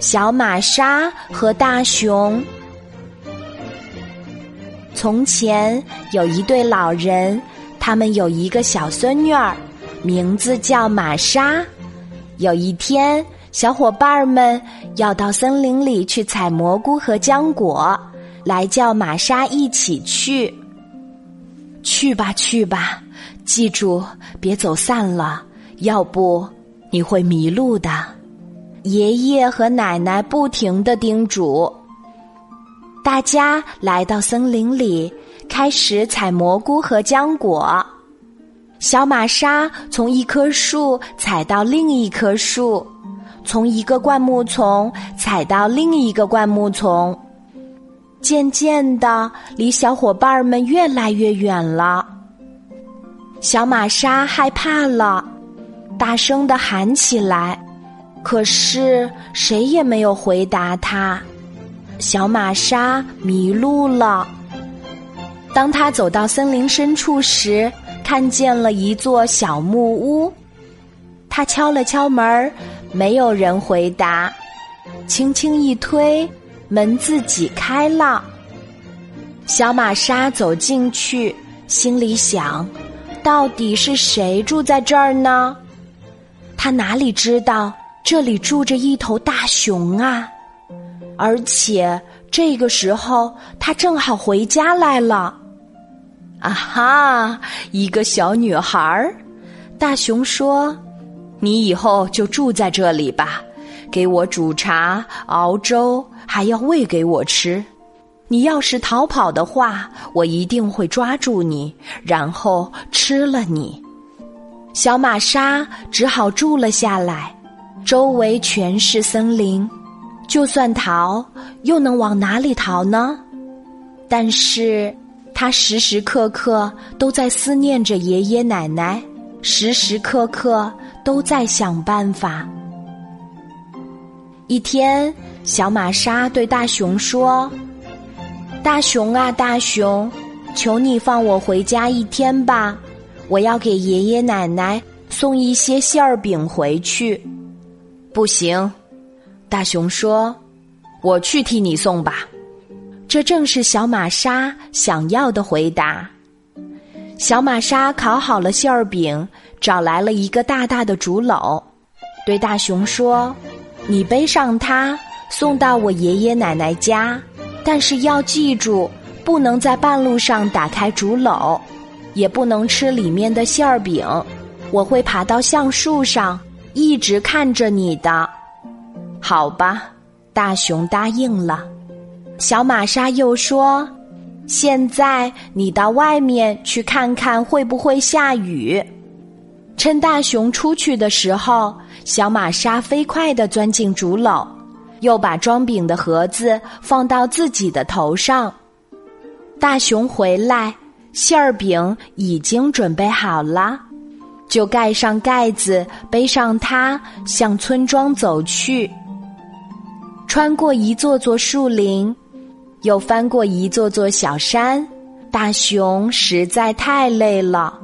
小玛莎和大熊。从前有一对老人，他们有一个小孙女儿，名字叫玛莎。有一天，小伙伴们要到森林里去采蘑菇和浆果，来叫玛莎一起去。去吧，去吧，记住别走散了，要不你会迷路的。爷爷和奶奶不停的叮嘱。大家来到森林里，开始采蘑菇和浆果。小玛莎从一棵树采到另一棵树，从一个灌木丛采到另一个灌木丛。渐渐的，离小伙伴们越来越远了。小玛莎害怕了，大声的喊起来，可是谁也没有回答他。小玛莎迷路了。当他走到森林深处时，看见了一座小木屋。他敲了敲门，没有人回答。轻轻一推，门自己开了。小玛莎走进去，心里想：到底是谁住在这儿呢？他哪里知道这里住着一头大熊啊！而且这个时候，他正好回家来了。啊哈，一个小女孩儿。大熊说：“你以后就住在这里吧，给我煮茶、熬粥，还要喂给我吃。你要是逃跑的话，我一定会抓住你，然后吃了你。”小玛莎只好住了下来，周围全是森林。就算逃，又能往哪里逃呢？但是，他时时刻刻都在思念着爷爷奶奶，时时刻刻都在想办法。一天，小玛莎对大熊说：“大熊啊，大熊，求你放我回家一天吧，我要给爷爷奶奶送一些馅儿饼回去。”不行。大熊说：“我去替你送吧。”这正是小玛莎想要的回答。小玛莎烤好了馅儿饼，找来了一个大大的竹篓，对大熊说：“你背上它，送到我爷爷奶奶家。但是要记住，不能在半路上打开竹篓，也不能吃里面的馅儿饼。我会爬到橡树上，一直看着你的。”好吧，大熊答应了。小玛莎又说：“现在你到外面去看看会不会下雨。”趁大熊出去的时候，小玛莎飞快地钻进竹篓，又把装饼的盒子放到自己的头上。大熊回来，馅儿饼已经准备好了，就盖上盖子，背上它，向村庄走去。穿过一座座树林，又翻过一座座小山，大熊实在太累了，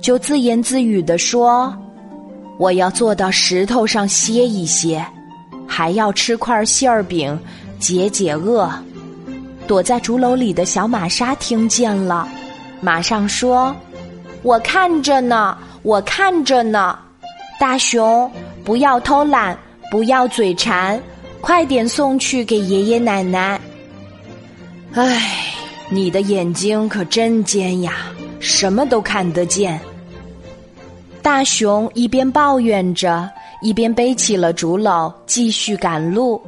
就自言自语地说：“我要坐到石头上歇一歇，还要吃块馅儿饼解解饿。”躲在竹篓里的小玛莎听见了，马上说：“我看着呢，我看着呢。大熊，不要偷懒，不要嘴馋。”快点送去给爷爷奶奶。唉，你的眼睛可真尖呀，什么都看得见。大熊一边抱怨着，一边背起了竹篓，继续赶路。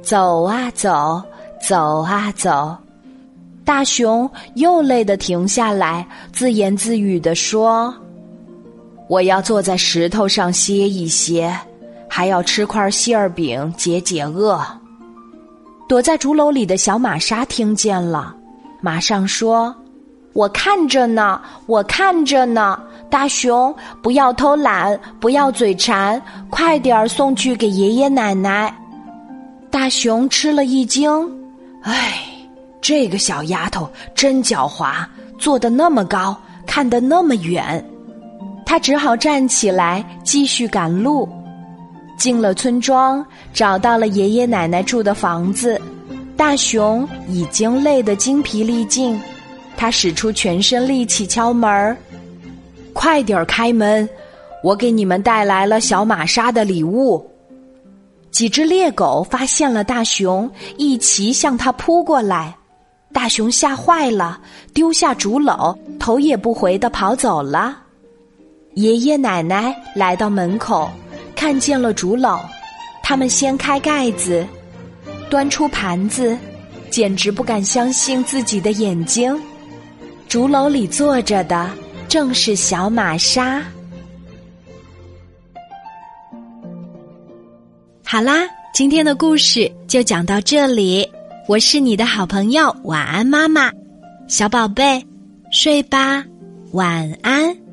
走啊走，走啊走，大熊又累得停下来，自言自语地说：“我要坐在石头上歇一歇。”还要吃块馅儿饼解解饿。躲在竹篓里的小玛莎听见了，马上说：“我看着呢，我看着呢。大熊，不要偷懒，不要嘴馋，快点儿送去给爷爷奶奶。”大熊吃了一惊，唉，这个小丫头真狡猾，坐得那么高，看得那么远。他只好站起来继续赶路。进了村庄，找到了爷爷奶奶住的房子。大熊已经累得精疲力尽，他使出全身力气敲门：“快点儿开门，我给你们带来了小玛莎的礼物。”几只猎狗发现了大熊，一齐向他扑过来。大熊吓坏了，丢下竹篓，头也不回的跑走了。爷爷奶奶来到门口，看见了竹篓，他们掀开盖子，端出盘子，简直不敢相信自己的眼睛。竹篓里坐着的正是小玛莎。好啦，今天的故事就讲到这里。我是你的好朋友，晚安，妈妈，小宝贝，睡吧，晚安。